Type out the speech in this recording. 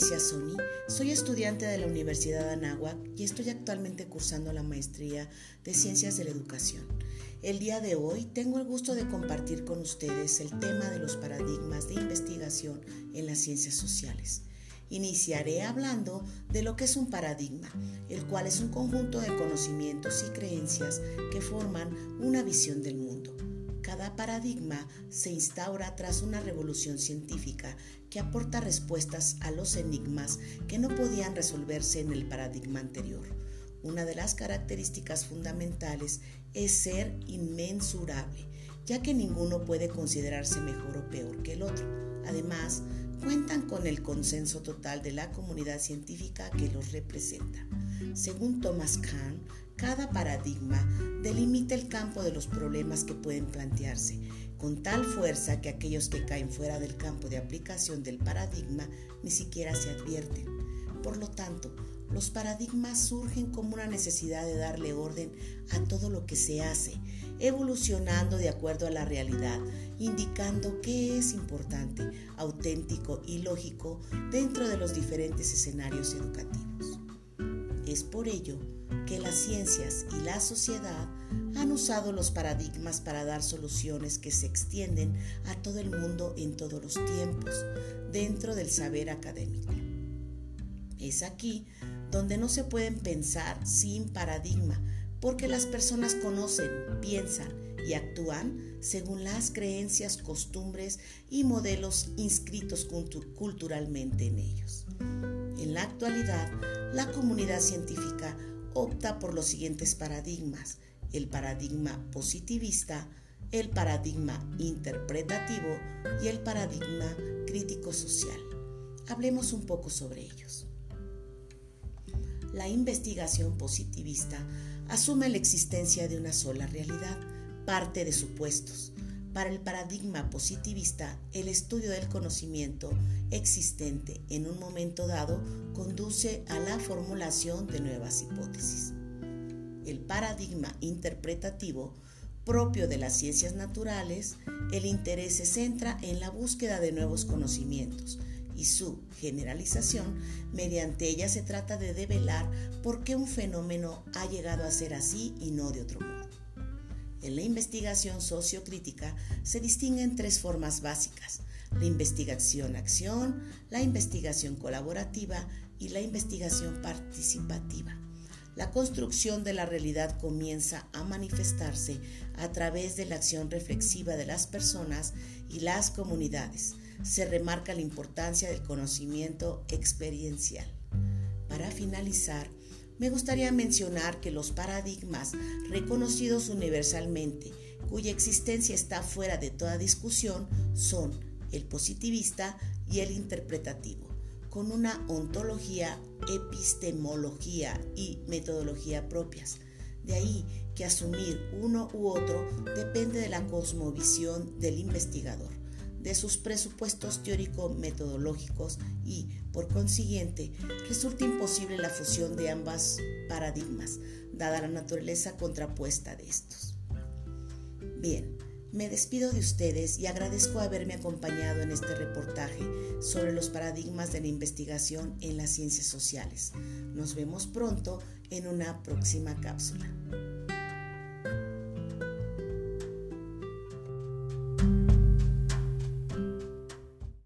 Alicia Sony, soy estudiante de la Universidad de Anáhuac y estoy actualmente cursando la maestría de Ciencias de la Educación. El día de hoy tengo el gusto de compartir con ustedes el tema de los paradigmas de investigación en las ciencias sociales. Iniciaré hablando de lo que es un paradigma, el cual es un conjunto de conocimientos y creencias que forman una visión del mundo. Cada paradigma se instaura tras una revolución científica que aporta respuestas a los enigmas que no podían resolverse en el paradigma anterior. Una de las características fundamentales es ser inmensurable, ya que ninguno puede considerarse mejor o peor que el otro. Además, cuentan con el consenso total de la comunidad científica que los representa. Según Thomas Kahn, cada paradigma delimita el campo de los problemas que pueden plantearse, con tal fuerza que aquellos que caen fuera del campo de aplicación del paradigma ni siquiera se advierten. Por lo tanto, los paradigmas surgen como una necesidad de darle orden a todo lo que se hace, evolucionando de acuerdo a la realidad, indicando qué es importante, auténtico y lógico dentro de los diferentes escenarios educativos. Es por ello que las ciencias y la sociedad han usado los paradigmas para dar soluciones que se extienden a todo el mundo en todos los tiempos, dentro del saber académico. Es aquí donde no se pueden pensar sin paradigma, porque las personas conocen, piensan y actúan según las creencias, costumbres y modelos inscritos culturalmente en ellos. En la actualidad, la comunidad científica opta por los siguientes paradigmas. El paradigma positivista, el paradigma interpretativo y el paradigma crítico-social. Hablemos un poco sobre ellos. La investigación positivista asume la existencia de una sola realidad, parte de supuestos, para el paradigma positivista, el estudio del conocimiento existente en un momento dado conduce a la formulación de nuevas hipótesis. El paradigma interpretativo, propio de las ciencias naturales, el interés se centra en la búsqueda de nuevos conocimientos y su generalización, mediante ella se trata de develar por qué un fenómeno ha llegado a ser así y no de otro modo. En la investigación sociocrítica se distinguen tres formas básicas, la investigación-acción, la investigación colaborativa y la investigación participativa. La construcción de la realidad comienza a manifestarse a través de la acción reflexiva de las personas y las comunidades. Se remarca la importancia del conocimiento experiencial. Para finalizar, me gustaría mencionar que los paradigmas reconocidos universalmente, cuya existencia está fuera de toda discusión, son el positivista y el interpretativo, con una ontología, epistemología y metodología propias. De ahí que asumir uno u otro depende de la cosmovisión del investigador de sus presupuestos teórico-metodológicos y, por consiguiente, resulta imposible la fusión de ambas paradigmas, dada la naturaleza contrapuesta de estos. Bien, me despido de ustedes y agradezco haberme acompañado en este reportaje sobre los paradigmas de la investigación en las ciencias sociales. Nos vemos pronto en una próxima cápsula.